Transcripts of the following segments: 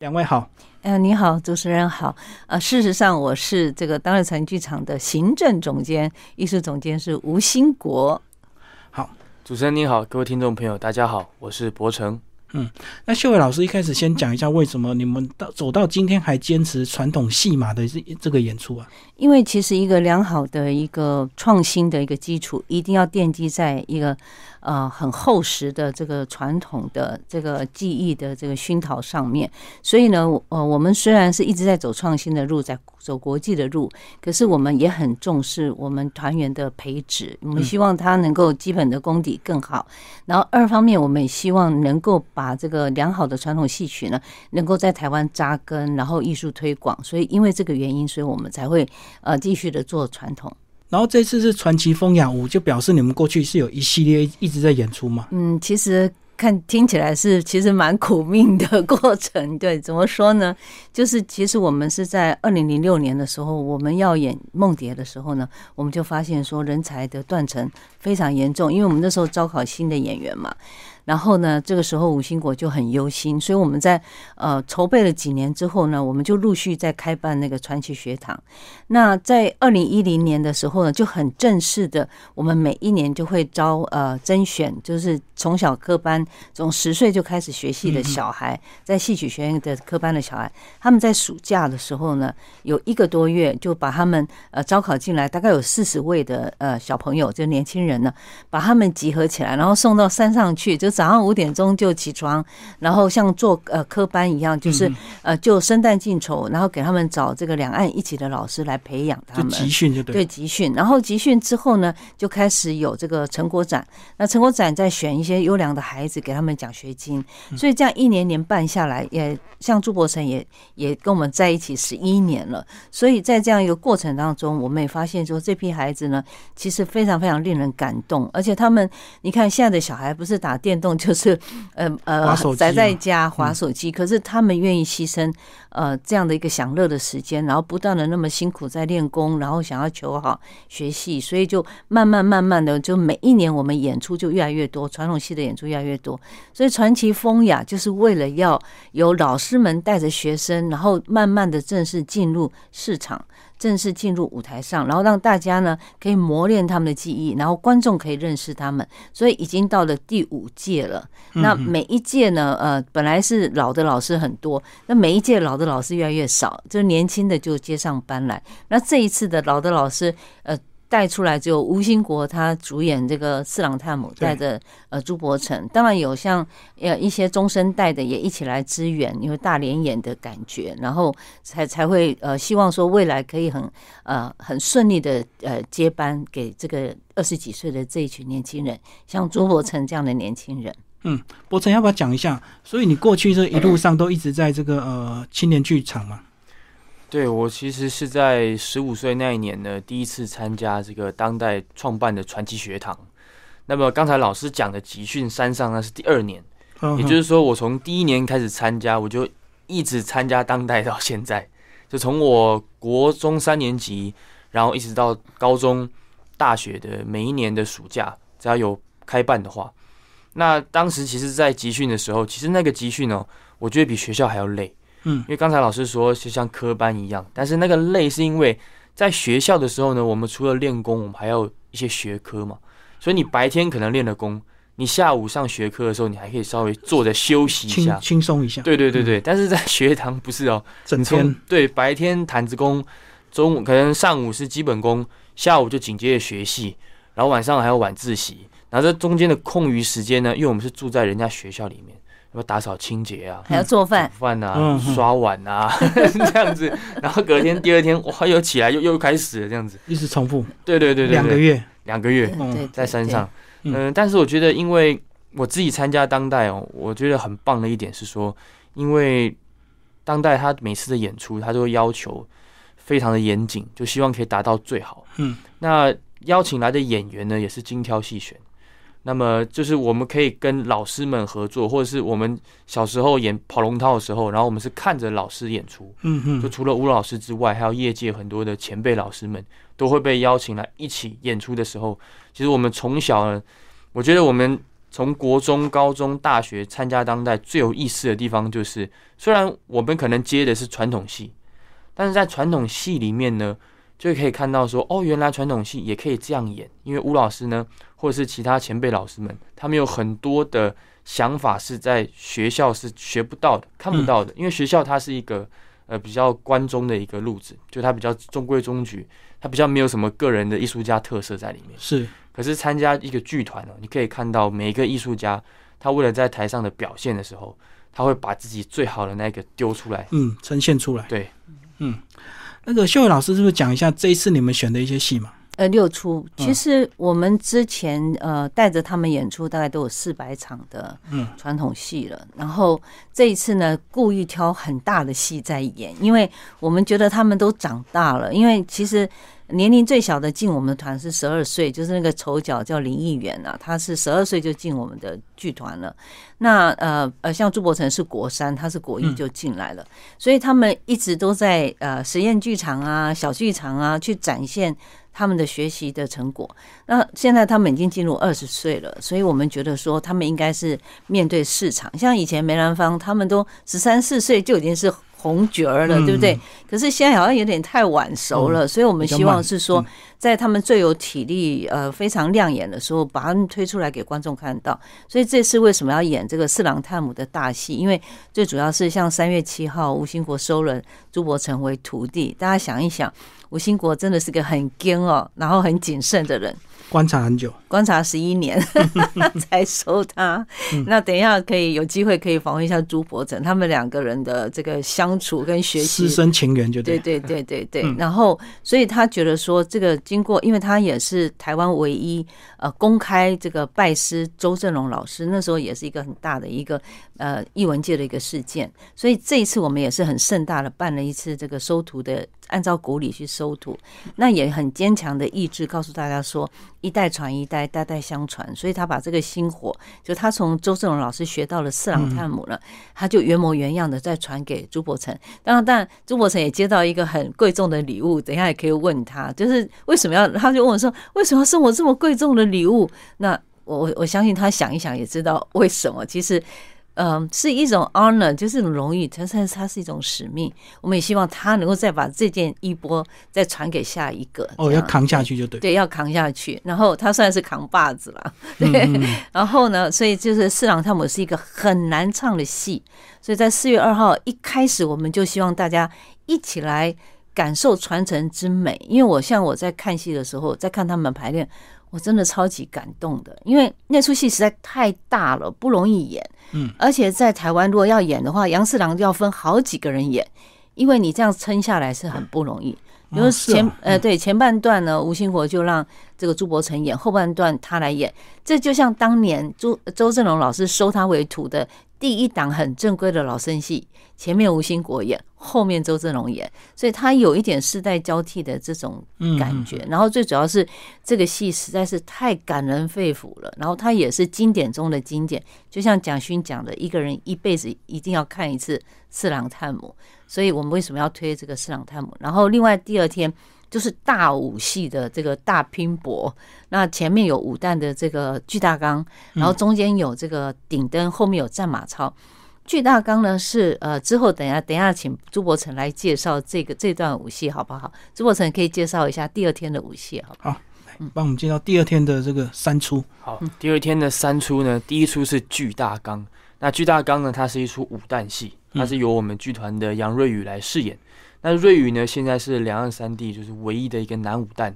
两位好，嗯，你好，主持人好。呃，事实上我是这个当日成剧场的行政总监，艺术总监是吴兴国。好，主持人你好，各位听众朋友大家好，我是博成。嗯，那秀伟老师一开始先讲一下为什么你们到走到今天还坚持传统戏码的这这个演出啊？因为其实一个良好的一个创新的一个基础，一定要奠基在一个。呃，很厚实的这个传统的这个技艺的这个熏陶上面，所以呢，呃，我们虽然是一直在走创新的路，在走国际的路，可是我们也很重视我们团员的培植，我们希望他能够基本的功底更好。然后二方面，我们也希望能够把这个良好的传统戏曲呢，能够在台湾扎根，然后艺术推广。所以因为这个原因，所以我们才会呃继续的做传统。然后这次是传奇风雅舞，就表示你们过去是有一系列一直在演出吗？嗯，其实看听起来是其实蛮苦命的过程。对，怎么说呢？就是其实我们是在二零零六年的时候，我们要演梦蝶的时候呢，我们就发现说人才的断层非常严重，因为我们那时候招考新的演员嘛。然后呢，这个时候吴兴国就很忧心，所以我们在呃筹备了几年之后呢，我们就陆续在开办那个传奇学堂。那在二零一零年的时候呢，就很正式的，我们每一年就会招呃甄选，就是从小科班，从十岁就开始学戏的小孩，在戏曲学院的科班的小孩，他们在暑假的时候呢，有一个多月就把他们呃招考进来，大概有四十位的呃小朋友，就年轻人呢，把他们集合起来，然后送到山上去，就。早上五点钟就起床，然后像做呃科班一样，就是呃就生旦净丑，然后给他们找这个两岸一起的老师来培养他们。集训就对。对集训，然后集训之后呢，就开始有这个成果展。那成果展再选一些优良的孩子给他们奖学金。所以这样一年年办下来，也像朱伯成也也跟我们在一起十一年了。所以在这样一个过程当中，我们也发现说这批孩子呢，其实非常非常令人感动。而且他们，你看现在的小孩不是打电动。就是呃呃宅在家划手机，可是他们愿意牺牲呃这样的一个享乐的时间，然后不断的那么辛苦在练功，然后想要求好学戏，所以就慢慢慢慢的，就每一年我们演出就越来越多，传统戏的演出越来越多，所以传奇风雅就是为了要有老师们带着学生，然后慢慢的正式进入市场。正式进入舞台上，然后让大家呢可以磨练他们的技艺，然后观众可以认识他们。所以已经到了第五届了。那每一届呢，呃，本来是老的老师很多，那每一届老的老师越来越少，就是年轻的就接上班来。那这一次的老的老师，呃。带出来只有吴兴国，他主演这个四郎探母，带着呃朱伯成，当然有像呃一些中生代的也一起来支援，因为大连演的感觉，然后才才会呃希望说未来可以很呃很顺利的呃接班给这个二十几岁的这一群年轻人，像朱伯成这样的年轻人。嗯，伯成要不要讲一下？所以你过去这一路上都一直在这个呃青年剧场嘛？对我其实是在十五岁那一年呢，第一次参加这个当代创办的传奇学堂。那么刚才老师讲的集训山上那是第二年，也就是说我从第一年开始参加，我就一直参加当代到现在，就从我国中三年级，然后一直到高中、大学的每一年的暑假，只要有开办的话，那当时其实，在集训的时候，其实那个集训哦，我觉得比学校还要累。嗯，因为刚才老师说就像科班一样，但是那个累是因为在学校的时候呢，我们除了练功，我们还要一些学科嘛。所以你白天可能练了功，你下午上学科的时候，你还可以稍微坐着休息一下，轻松一下。对对对对，但是在学堂不是哦，整天对白天弹子功，中午可能上午是基本功，下午就紧接着学戏，然后晚上还有晚自习，然后这中间的空余时间呢，因为我们是住在人家学校里面。要打扫清洁啊，还要做饭、煮饭啊、刷碗啊，这样子。然后隔天、第二天，哇，又起来又又开始了，这样子，一直重复。对对对对，两个月，两个月，在山上。嗯，但是我觉得，因为我自己参加当代哦，我觉得很棒的一点是说，因为当代他每次的演出，他都会要求非常的严谨，就希望可以达到最好。嗯，那邀请来的演员呢，也是精挑细选。那么就是我们可以跟老师们合作，或者是我们小时候演跑龙套的时候，然后我们是看着老师演出，嗯哼，就除了吴老师之外，还有业界很多的前辈老师们都会被邀请来一起演出的时候，其实我们从小，我觉得我们从国中、高中、大学参加当代最有意思的地方，就是虽然我们可能接的是传统戏，但是在传统戏里面呢，就可以看到说，哦，原来传统戏也可以这样演。因为吴老师呢，或者是其他前辈老师们，他们有很多的想法是在学校是学不到的、看不到的。因为学校它是一个呃比较关中的一个路子，就它比较中规中矩，它比较没有什么个人的艺术家特色在里面。是。可是参加一个剧团哦，你可以看到每一个艺术家，他为了在台上的表现的时候，他会把自己最好的那个丢出来，嗯，呈现出来。对，嗯，那个秀伟老师是不是讲一下这一次你们选的一些戏嘛？呃，六出，其实我们之前呃带着他们演出，大概都有四百场的传统戏了。然后这一次呢，故意挑很大的戏在演，因为我们觉得他们都长大了，因为其实。年龄最小的进我们的团是十二岁，就是那个丑角叫林议员啊，他是十二岁就进我们的剧团了。那呃呃，像朱伯成是国三，他是国一就进来了，所以他们一直都在呃实验剧场啊、小剧场啊去展现他们的学习的成果。那现在他们已经进入二十岁了，所以我们觉得说他们应该是面对市场，像以前梅兰芳他们都十三四岁就已经是。红角儿了，对不对？可是现在好像有点太晚熟了，所以我们希望是说，在他们最有体力、呃非常亮眼的时候，把他们推出来给观众看到。所以这次为什么要演这个四郎探母的大戏？因为最主要是像三月七号，吴兴国收了朱伯成为徒弟。大家想一想，吴兴国真的是个很坚哦，然后很谨慎的人。观察很久，观察十一年 才收他。那等一下可以有机会可以访问一下朱伯成，他们两个人的这个相处跟学习，师生情缘就对对对对对。然后，所以他觉得说，这个经过，因为他也是台湾唯一呃公开这个拜师周正龙老师，那时候也是一个很大的一个呃艺文界的一个事件。所以这一次我们也是很盛大的办了一次这个收徒的。按照古礼去收徒，那也很坚强的意志，告诉大家说一代传一代，代代相传。所以他把这个薪火，就他从周正荣老师学到了四郎探母了，他就原模原样的再传给朱伯成。当然，但朱伯成也接到一个很贵重的礼物，等一下也可以问他，就是为什么要？他就问我说，为什么要送我这么贵重的礼物？那我我我相信他想一想也知道为什么。其实。嗯，是一种 honor，就是一种荣誉，它是它是一种使命。我们也希望他能够再把这件衣钵再传给下一个。哦，要扛下去就对。对，要扛下去。然后他算是扛把子了。对。然后呢，所以就是《四郎探母》是一个很难唱的戏，所以在四月二号一开始，我们就希望大家一起来感受传承之美。因为我像我在看戏的时候，在看他们排练。我真的超级感动的，因为那出戏实在太大了，不容易演。嗯，而且在台湾如果要演的话，杨四郎要分好几个人演，因为你这样撑下来是很不容易。比如前呃对前半段呢，吴兴国就让这个朱伯成演，后半段他来演。这就像当年朱周正龙老师收他为徒的第一档很正规的老生戏，前面吴兴国演，后面周正龙演，所以他有一点世代交替的这种感觉。然后最主要是这个戏实在是太感人肺腑了，然后他也是经典中的经典，就像蒋勋讲的，一个人一辈子一定要看一次《四郎探母》。所以我们为什么要推这个《四郎探母》？然后另外第二天就是大武戏的这个大拼搏。那前面有武旦的这个巨大纲，然后中间有这个顶灯，后面有战马超。巨大纲呢是呃之后等下等下请朱伯成来介绍这个这段武戏好不好？朱伯成可以介绍一下第二天的武戏好不好？帮我们介绍第二天的这个三出。好，第二天的三出呢，第一出是巨大纲。那巨大纲呢，它是一出武旦戏。它是由我们剧团的杨瑞宇来饰演。那瑞宇呢，现在是两岸三地就是唯一的一个男武旦。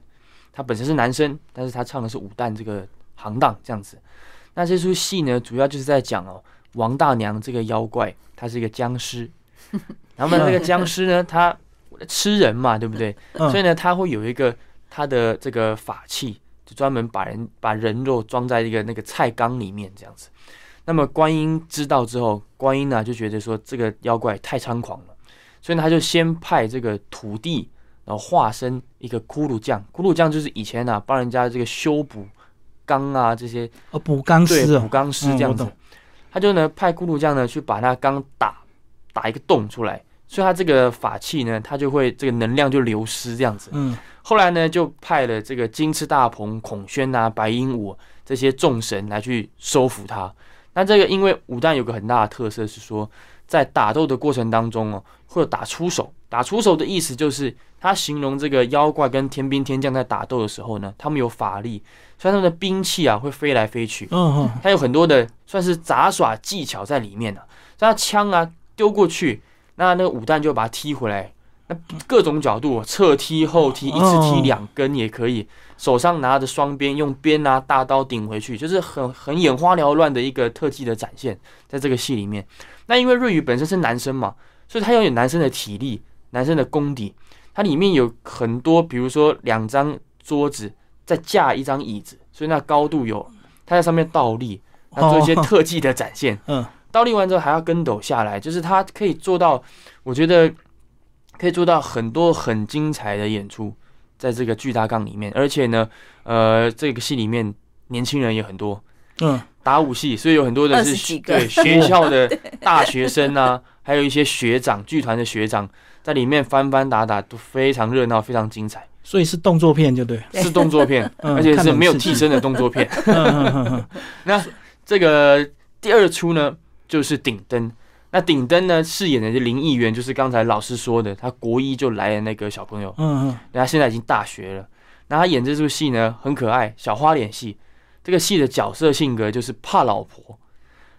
他本身是男生，但是他唱的是武旦这个行当这样子。那这出戏呢，主要就是在讲哦，王大娘这个妖怪，他是一个僵尸。然后呢，那个僵尸呢，他吃人嘛，对不对？所以呢，他会有一个他的这个法器，就专门把人把人肉装在一个那个菜缸里面这样子。那么观音知道之后，观音呢就觉得说这个妖怪太猖狂了，所以呢他就先派这个土地，然后化身一个骷髅匠。骷髅匠就是以前呢帮人家这个修补钢啊这些，呃补钢师，补钢师这样子。他就呢派骷髅匠呢去把那钢打打一个洞出来，所以他这个法器呢，他就会这个能量就流失这样子。嗯。后来呢就派了这个金翅大鹏、孔宣啊、白鹦鹉这些众神来去收服他。那这个因为武旦有个很大的特色是说，在打斗的过程当中哦，会有打出手。打出手的意思就是他形容这个妖怪跟天兵天将在打斗的时候呢，他们有法力，所以他们的兵器啊会飞来飞去。嗯嗯，他有很多的算是杂耍技巧在里面呢。他枪啊丢过去，那那个武旦就把它踢回来。那各种角度，侧踢、后踢，一次踢两根也可以。手上拿着双鞭，用鞭啊大刀顶回去，就是很很眼花缭乱的一个特技的展现，在这个戏里面。那因为瑞宇本身是男生嘛，所以他要有男生的体力、男生的功底。它里面有很多，比如说两张桌子再架一张椅子，所以那高度有他在上面倒立，他做一些特技的展现。嗯，倒立完之后还要跟斗下来，就是他可以做到，我觉得。可以做到很多很精彩的演出，在这个巨大杠里面，而且呢，呃，这个戏里面年轻人也很多，嗯，打武戏，所以有很多的是对学校的 大学生啊，还有一些学长，剧团的学长在里面翻翻打打都非常热闹，非常精彩，所以是动作片就对，是动作片，而且是没有替身的动作片。那这个第二出呢，就是顶灯。那顶灯呢？饰演的是林议员，就是刚才老师说的，他国一就来的那个小朋友。嗯嗯。他现在已经大学了。那他演这出戏呢，很可爱，小花脸戏。这个戏的角色性格就是怕老婆。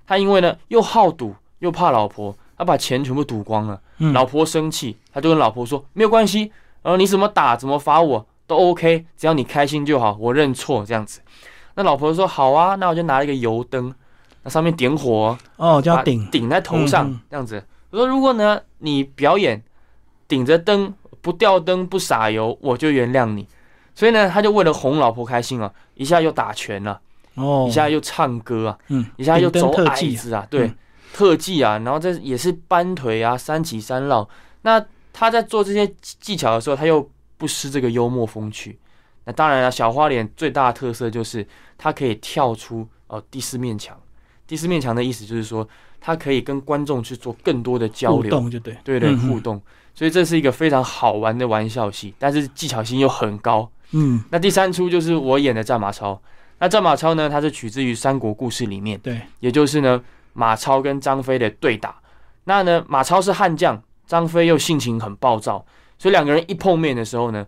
他因为呢又好赌又怕老婆，他把钱全部赌光了。老婆生气，他就跟老婆说：“没有关系，然后你怎么打怎么罚我都 OK，只要你开心就好，我认错这样子。”那老婆说：“好啊，那我就拿了一个油灯。”那上面点火哦，叫顶顶在头上这样子。我说如果呢，你表演顶着灯不掉灯不洒油，我就原谅你。所以呢，他就为了哄老婆开心啊，一下又打拳了，哦，一下又唱歌啊，嗯，一下又走矮子啊，对，特技啊，然后这也是搬腿啊，三起三落。那他在做这些技巧的时候，他又不失这个幽默风趣。那当然了，小花脸最大的特色就是他可以跳出哦第四面墙。第四面墙的意思就是说，他可以跟观众去做更多的交流，互动就对，对对，互动。所以这是一个非常好玩的玩笑戏，但是技巧性又很高。嗯，那第三出就是我演的战马超。那战马超呢，它是取自于三国故事里面，对，也就是呢马超跟张飞的对打。那呢马超是悍将，张飞又性情很暴躁，所以两个人一碰面的时候呢，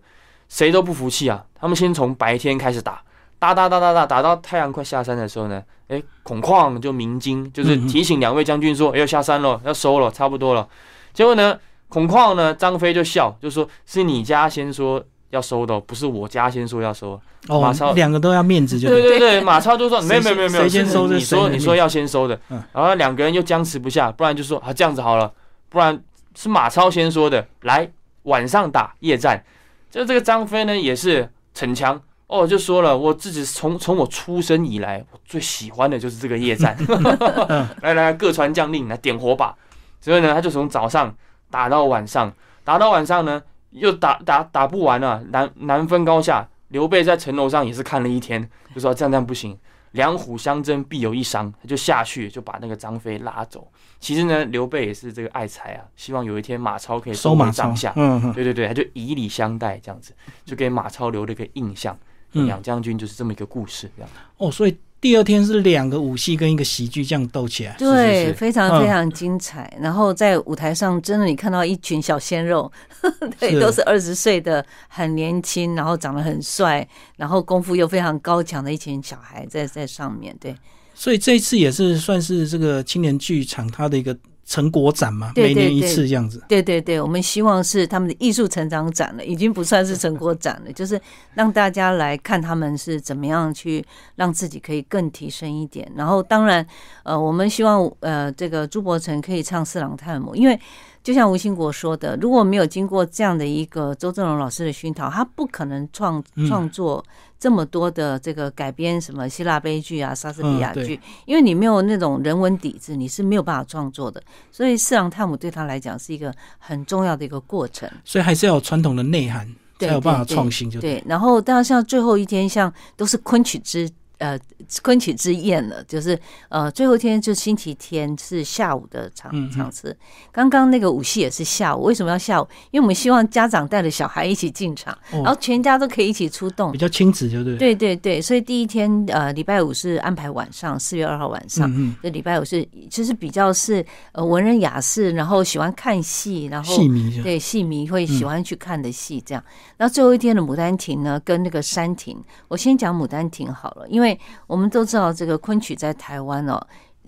谁都不服气啊。他们先从白天开始打。打打打打打，打到太阳快下山的时候呢，哎，孔况就鸣金，就是提醒两位将军说，要下山了，要收了，差不多了。结果呢，孔况呢，张飞就笑，就说是你家先说要收的，不是我家先说要收。哦，马超两个都要面子，就对对对，马超就说没有没有没有没有，谁先收的？你说你说要先收的，然后两个人又僵持不下，不然就说啊这样子好了，不然是马超先说的，来晚上打夜战。就这个张飞呢，也是逞强。哦，就说了，我自己从从我出生以来，我最喜欢的就是这个夜战。来来，各传将令来点火把。所以呢，他就从早上打到晚上，打到晚上呢，又打打打不完了，难难分高下。刘备在城楼上也是看了一天，就说这样这样不行。两虎相争，必有一伤。他就下去，就把那个张飞拉走。其实呢，刘备也是这个爱才啊，希望有一天马超可以收马帐下。嗯，对对对，他就以礼相待，这样子就给马超留了一个印象。两将军就是这么一个故事，这样哦。所以第二天是两个武戏跟一个喜剧这样斗起来，对，非常非常精彩。然后在舞台上，真的你看到一群小鲜肉，对，都是二十岁的，很年轻，然后长得很帅，然后功夫又非常高强的一群小孩在在上面，对。所以这一次也是算是这个青年剧场它的一个。成果展嘛，每年一次这样子。对对对，我们希望是他们的艺术成长展了，已经不算是成果展了，就是让大家来看他们是怎么样去让自己可以更提升一点。然后，当然，呃，我们希望呃，这个朱伯成可以唱《四郎探母》，因为。就像吴兴国说的，如果没有经过这样的一个周正荣老师的熏陶，他不可能创创作这么多的这个改编什么希腊悲剧啊、莎士比亚剧，因为你没有那种人文底子，你是没有办法创作的。所以《四郎探母》对他来讲是一个很重要的一个过程。所以还是要有传统的内涵，才有办法创新。就对。然后，当然像最后一天，像都是昆曲之。呃昆曲之宴了，就是呃最后一天就星期天是下午的场场次。刚刚那个舞戏也是下午，为什么要下午？因为我们希望家长带着小孩一起进场，然后全家都可以一起出动，比较亲子，就对。对对对，所以第一天呃礼拜五是安排晚上，四月二号晚上。嗯这礼拜五是就是比较是呃文人雅士，然后喜欢看戏，然后戏迷对戏迷会喜欢去看的戏这样。那最后一天的《牡丹亭》呢，跟那个山亭，我先讲《牡丹亭》好了，因为。我们都知道这个昆曲在台湾哦，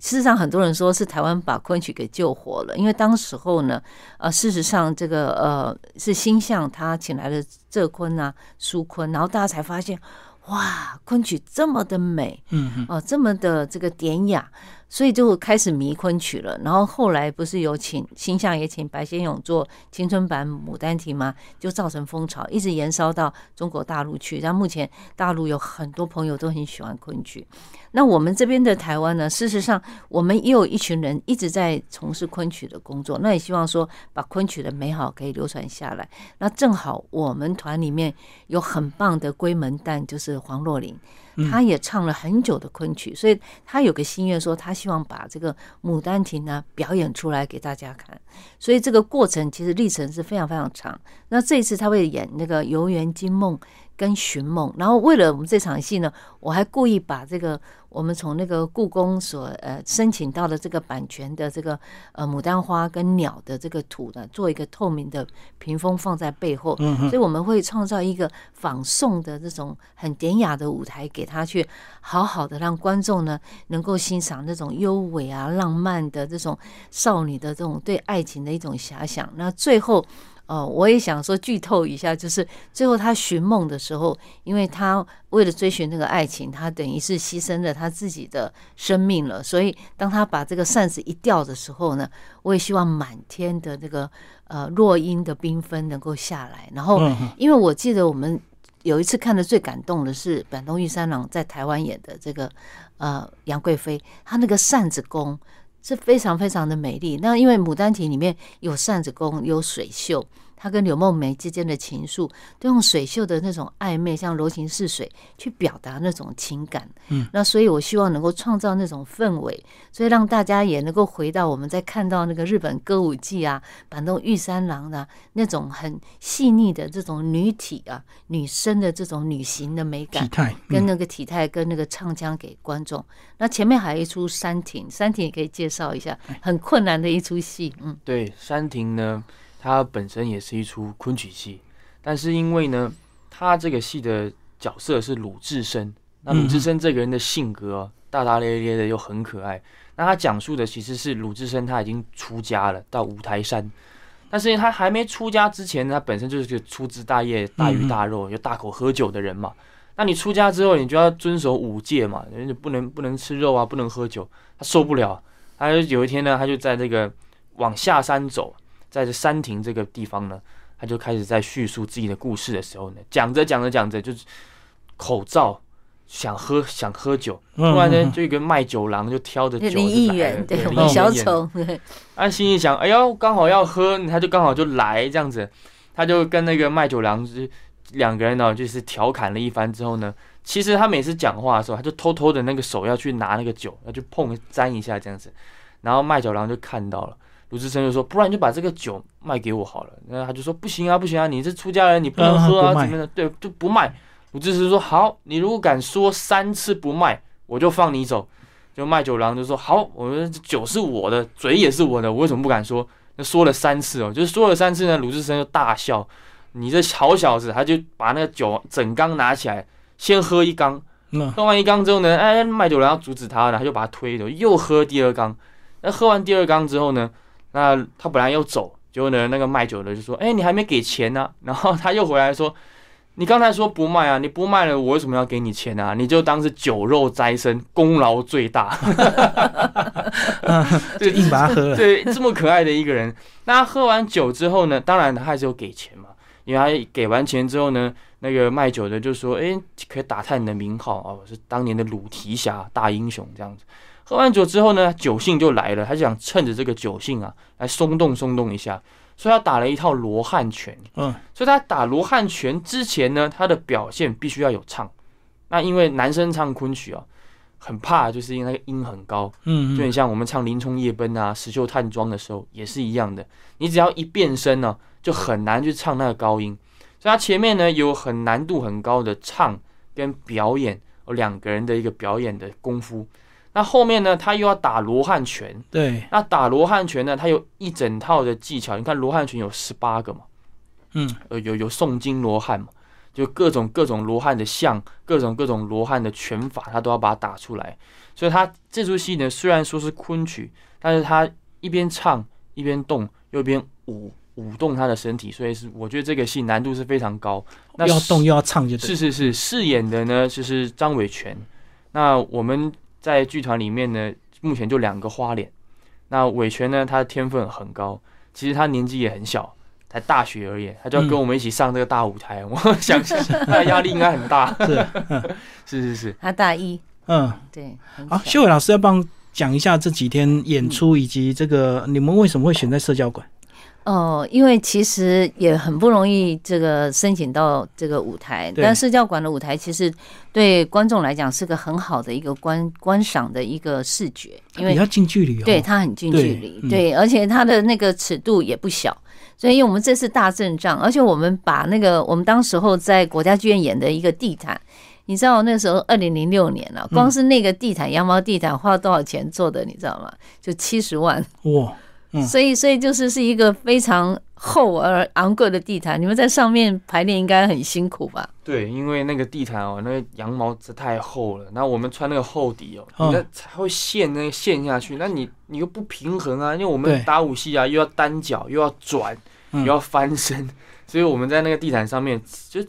事实上很多人说是台湾把昆曲给救活了，因为当时候呢，呃，事实上这个呃是星象他请来的浙昆啊、苏昆，然后大家才发现，哇，昆曲这么的美，嗯嗯，哦，这么的这个典雅。所以就开始迷昆曲了，然后后来不是有请星象也请白先勇做青春版《牡丹亭》吗？就造成风潮，一直延烧到中国大陆去。然后目前大陆有很多朋友都很喜欢昆曲。那我们这边的台湾呢？事实上，我们也有一群人一直在从事昆曲的工作。那也希望说把昆曲的美好可以流传下来。那正好我们团里面有很棒的闺门旦，就是黄若琳。他也唱了很久的昆曲，所以他有个心愿，说他希望把这个《牡丹亭》呢表演出来给大家看。所以这个过程其实历程是非常非常长。那这一次他会演那个《游园惊梦》跟《寻梦》，然后为了我们这场戏呢，我还故意把这个。我们从那个故宫所呃申请到的这个版权的这个呃牡丹花跟鸟的这个图呢，做一个透明的屏风放在背后，所以我们会创造一个仿宋的这种很典雅的舞台，给他去好好的让观众呢能够欣赏那种优美啊浪漫的这种少女的这种对爱情的一种遐想。那最后。哦，我也想说剧透一下，就是最后他寻梦的时候，因为他为了追寻那个爱情，他等于是牺牲了他自己的生命了。所以当他把这个扇子一掉的时候呢，我也希望满天的这个呃落英的缤纷能够下来。然后，因为我记得我们有一次看的最感动的是板东玉三郎在台湾演的这个呃杨贵妃，她那个扇子功。是非常非常的美丽。那因为《牡丹亭》里面有扇子宫，有水袖。他跟柳梦梅之间的情愫，都用水袖的那种暧昧，像柔情似水，去表达那种情感。嗯，那所以我希望能够创造那种氛围，所以让大家也能够回到我们在看到那个日本歌舞伎啊，把那种玉三郎的那种很细腻的这种女体啊、女生的这种女形的美感，体态跟那个体态跟那个唱腔给观众。那前面还有一出山亭，山亭也可以介绍一下，很困难的一出戏。嗯，对，山亭呢。它本身也是一出昆曲戏，但是因为呢，他这个戏的角色是鲁智深，那鲁智深这个人的性格大大咧咧的又很可爱，那他讲述的其实是鲁智深他已经出家了，到五台山，但是他还没出家之前，他本身就是个粗枝大叶、大鱼大肉又大口喝酒的人嘛。那你出家之后，你就要遵守五戒嘛，人家不能不能吃肉啊，不能喝酒，他受不了，他就有一天呢，他就在这个往下山走。在这山亭这个地方呢，他就开始在叙述自己的故事的时候呢，讲着讲着讲着，就是口罩想喝想喝酒，突然间就一个卖酒郎就挑着酒来，对，小丑，他心里想，哎呦，刚好要喝，他就刚好就来这样子，他就跟那个卖酒郎是两个人呢，就是调侃了一番之后呢，其实他每次讲话的时候，他就偷偷的那个手要去拿那个酒，要去碰沾一下这样子，然后卖酒郎就看到了。鲁智深就说：“不然你就把这个酒卖给我好了。”然后他就说：“不行啊，不行啊，你是出家人，你不能喝啊，怎么的？对，就不卖。”鲁智深说：“好，你如果敢说三次不卖，我就放你走。”就卖酒郎就说：“好，我们酒是我的，嘴也是我的，我为什么不敢说？”那说了三次哦，就是说了三次呢。鲁智深就大笑：“你这好小子！”他就把那个酒整缸拿起来，先喝一缸。喝完一缸之后呢，哎，卖酒郎要阻止他，然后就把他推走，又喝第二缸。那喝完第二缸之后呢？那他本来要走，结果呢，那个卖酒的就说：“哎，你还没给钱呢。” 然后他又回来说：“你刚才说不卖啊，你不卖了，我为什么要给你钱啊？你就当是酒肉斋生，功劳最大。” 就硬把他喝了。对，这么可爱的一个人，那他喝完酒之后呢，当然他还是有给钱嘛。因为他给完钱之后呢，那个卖酒的就说：“哎，可以打探你的名号啊，我是当年的鲁提辖大英雄这样子。”喝完酒之后呢，酒性就来了，他就想趁着这个酒性啊，来松动松动一下，所以他打了一套罗汉拳。嗯，所以他打罗汉拳之前呢，他的表现必须要有唱，那因为男生唱昆曲啊，很怕就是因为那个音很高，嗯，就很像我们唱《林冲夜奔》啊、《石秀探庄》的时候也是一样的，你只要一变声呢，就很难去唱那个高音。所以他前面呢有很难度很高的唱跟表演，两个人的一个表演的功夫。那后面呢，他又要打罗汉拳，对，那打罗汉拳呢，他有一整套的技巧。你看罗汉拳有十八个嘛，嗯，呃，有有诵经罗汉嘛，就各种各种罗汉的像，各种各种罗汉的拳法，他都要把它打出来。所以他这出戏呢，虽然说是昆曲，但是他一边唱一边动，又一边舞。舞动他的身体，所以是我觉得这个戏难度是非常高。那要动又要唱，就是是是饰演的呢，就是张伟权。那我们在剧团里面呢，目前就两个花脸。那伟权呢，他的天分很高，其实他年纪也很小，才大学而已，他就要跟我们一起上这个大舞台。我想 他压力应该很大。是是是是，他大一。嗯，对。好，秀伟老师要帮讲一下这几天演出，以及这个你们为什么会选在社交馆？哦，因为其实也很不容易，这个申请到这个舞台。但社教馆的舞台其实对观众来讲是个很好的一个观观赏的一个视觉，因为比较近距离，哦对它很近距离，对，而且它的那个尺度也不小。所以，因为我们这次大阵仗，而且我们把那个我们当时候在国家剧院演的一个地毯，你知道那时候二零零六年了，光是那个地毯羊毛地毯花了多少钱做的，你知道吗？就七十万哇。所以，所以就是是一个非常厚而昂贵的地毯。你们在上面排练应该很辛苦吧？对，因为那个地毯哦，那个羊毛子太厚了。那我们穿那个厚底哦，你那才会陷那个陷下去。那你你又不平衡啊，因为我们打武戏啊，又要单脚，又要转，又要翻身。所以我们在那个地毯上面就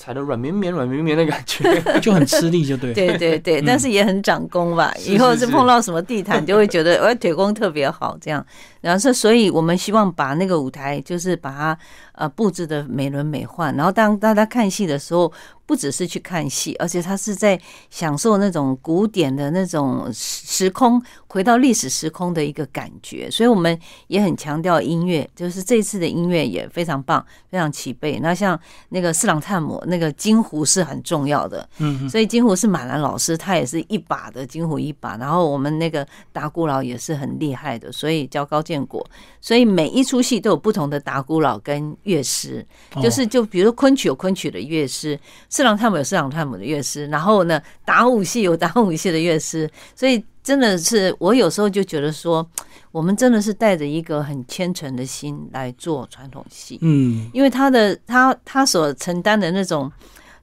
踩的软绵绵、软绵绵的感觉，就很吃力，就对。对对对，但是也很长功吧。以后是碰到什么地毯，就会觉得我 腿功特别好，这样。然后是，所以我们希望把那个舞台，就是把它呃布置的美轮美奂。然后当大家看戏的时候。不只是去看戏，而且他是在享受那种古典的那种时空，回到历史时空的一个感觉。所以我们也很强调音乐，就是这次的音乐也非常棒，非常齐备。那像那个四郎探母，那个金湖是很重要的，嗯，所以金湖是马兰老师，他也是一把的金湖一把。然后我们那个达古老也是很厉害的，所以叫高建国。所以每一出戏都有不同的达古老跟乐师，就是就比如说昆曲有昆曲的乐师。四郎探母有四郎探母的乐师，然后呢，打武戏有 打武戏的乐师，所以真的是我有时候就觉得说，我们真的是带着一个很虔诚的心来做传统戏，嗯，因为他的他他所承担的那种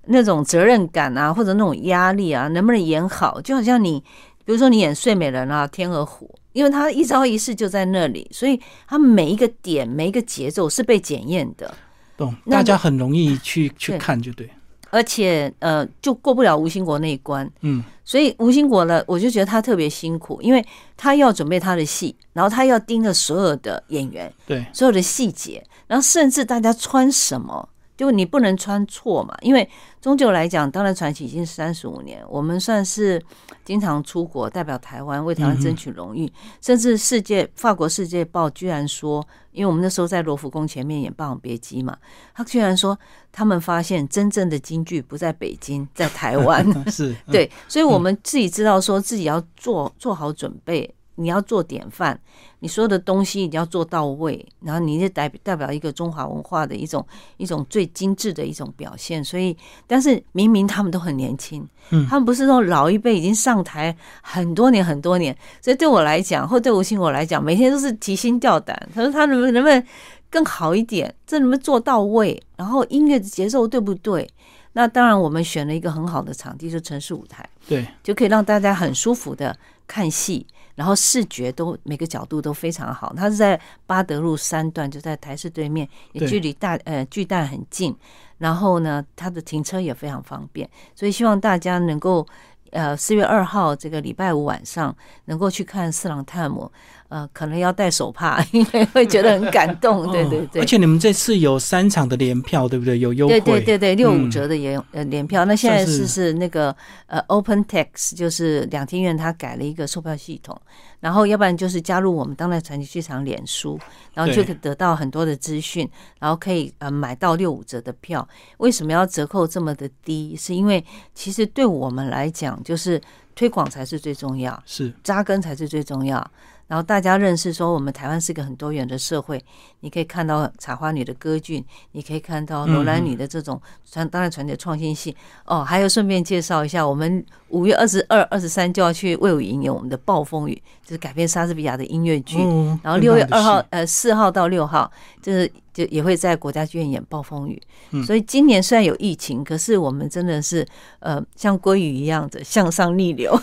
那种责任感啊，或者那种压力啊，能不能演好，就好像你比如说你演睡美人啊，天鹅湖，因为他一招一式就在那里，所以他每一个点每一个节奏是被检验的，懂？大家很容易去 去看，就对。而且，呃，就过不了吴兴国那一关，嗯，所以吴兴国呢，我就觉得他特别辛苦，因为他要准备他的戏，然后他要盯着所有的演员，对，所有的细节，然后甚至大家穿什么。就你不能穿错嘛，因为终究来讲，当然传奇已经三十五年，我们算是经常出国代表台湾，为台湾争取荣誉，甚至世界法国世界报居然说，因为我们那时候在罗浮宫前面演《霸王别姬》嘛，他居然说他们发现真正的京剧不在北京，在台湾，是对，所以我们自己知道说自己要做做好准备。你要做典范，你所有的东西一定要做到位，然后你是代代表一个中华文化的一种一种最精致的一种表现。所以，但是明明他们都很年轻，嗯，他们不是说老一辈已经上台很多年很多年。所以对我来讲，或对吴兴我来讲，每天都是提心吊胆。他说他能不能不能更好一点？这能不能做到位？然后音乐的节奏对不对？那当然，我们选了一个很好的场地，就城市舞台，对，就可以让大家很舒服的看戏。然后视觉都每个角度都非常好，它是在八德路三段，就在台式对面，也距离大呃巨蛋很近。然后呢，它的停车也非常方便，所以希望大家能够呃四月二号这个礼拜五晚上能够去看四郎探母。呃，可能要戴手帕，因为会觉得很感动。对对对。而且你们这次有三场的联票，对不对？有优惠。对对对对，六五折的也呃联票。那现在是是那个呃 Open Text，就是两厅院它改了一个售票系统。然后要不然就是加入我们当代传奇剧场脸书，然后就可以得到很多的资讯，然后可以呃买到六五折的票。为什么要折扣这么的低？是因为其实对我们来讲，就是推广才是最重要，是扎根才是最重要。然后大家认识说，我们台湾是个很多元的社会。你可以看到茶花女的歌剧，你可以看到罗兰女的这种传当然传的创新性。哦，还有顺便介绍一下，我们五月二十二、二十三就要去魏武营演我们的《暴风雨》，就是改编莎士比亚的音乐剧。然后六月二号、呃四号到六号，就是就也会在国家剧院演《暴风雨》。所以今年虽然有疫情，可是我们真的是呃像鲑鱼一样的向上逆流。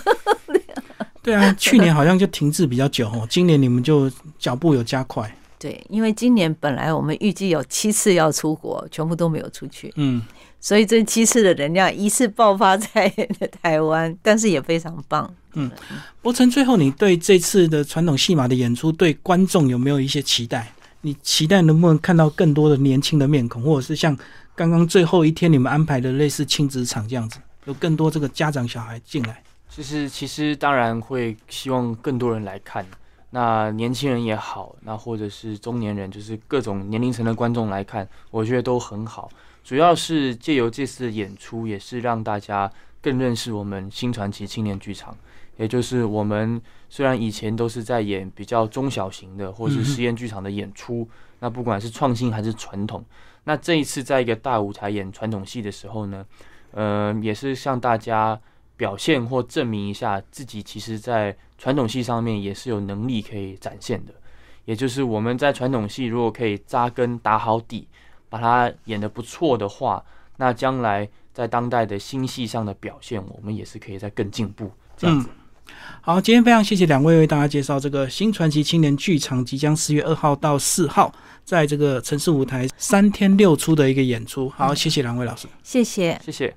对啊，去年好像就停滞比较久哦，今年你们就脚步有加快。对，因为今年本来我们预计有七次要出国，全部都没有出去。嗯，所以这七次的能量一次爆发在 台湾，但是也非常棒。嗯，博成，最后你对这次的传统戏码的演出，对观众有没有一些期待？你期待能不能看到更多的年轻的面孔，或者是像刚刚最后一天你们安排的类似亲子场这样子，有更多这个家长小孩进来？就是其实当然会希望更多人来看，那年轻人也好，那或者是中年人，就是各种年龄层的观众来看，我觉得都很好。主要是借由这次演出，也是让大家更认识我们新传奇青年剧场。也就是我们虽然以前都是在演比较中小型的或是实验剧场的演出，那不管是创新还是传统，那这一次在一个大舞台演传统戏的时候呢，呃，也是向大家。表现或证明一下自己，其实，在传统戏上面也是有能力可以展现的。也就是我们在传统戏如果可以扎根打好底，把它演得不错的话，那将来在当代的新戏上的表现，我们也是可以再更进步。这样子。好，今天非常谢谢两位为大家介绍这个新传奇青年剧场即将四月二号到四号在这个城市舞台三天六出的一个演出。好，谢谢两位老师，谢谢，谢谢。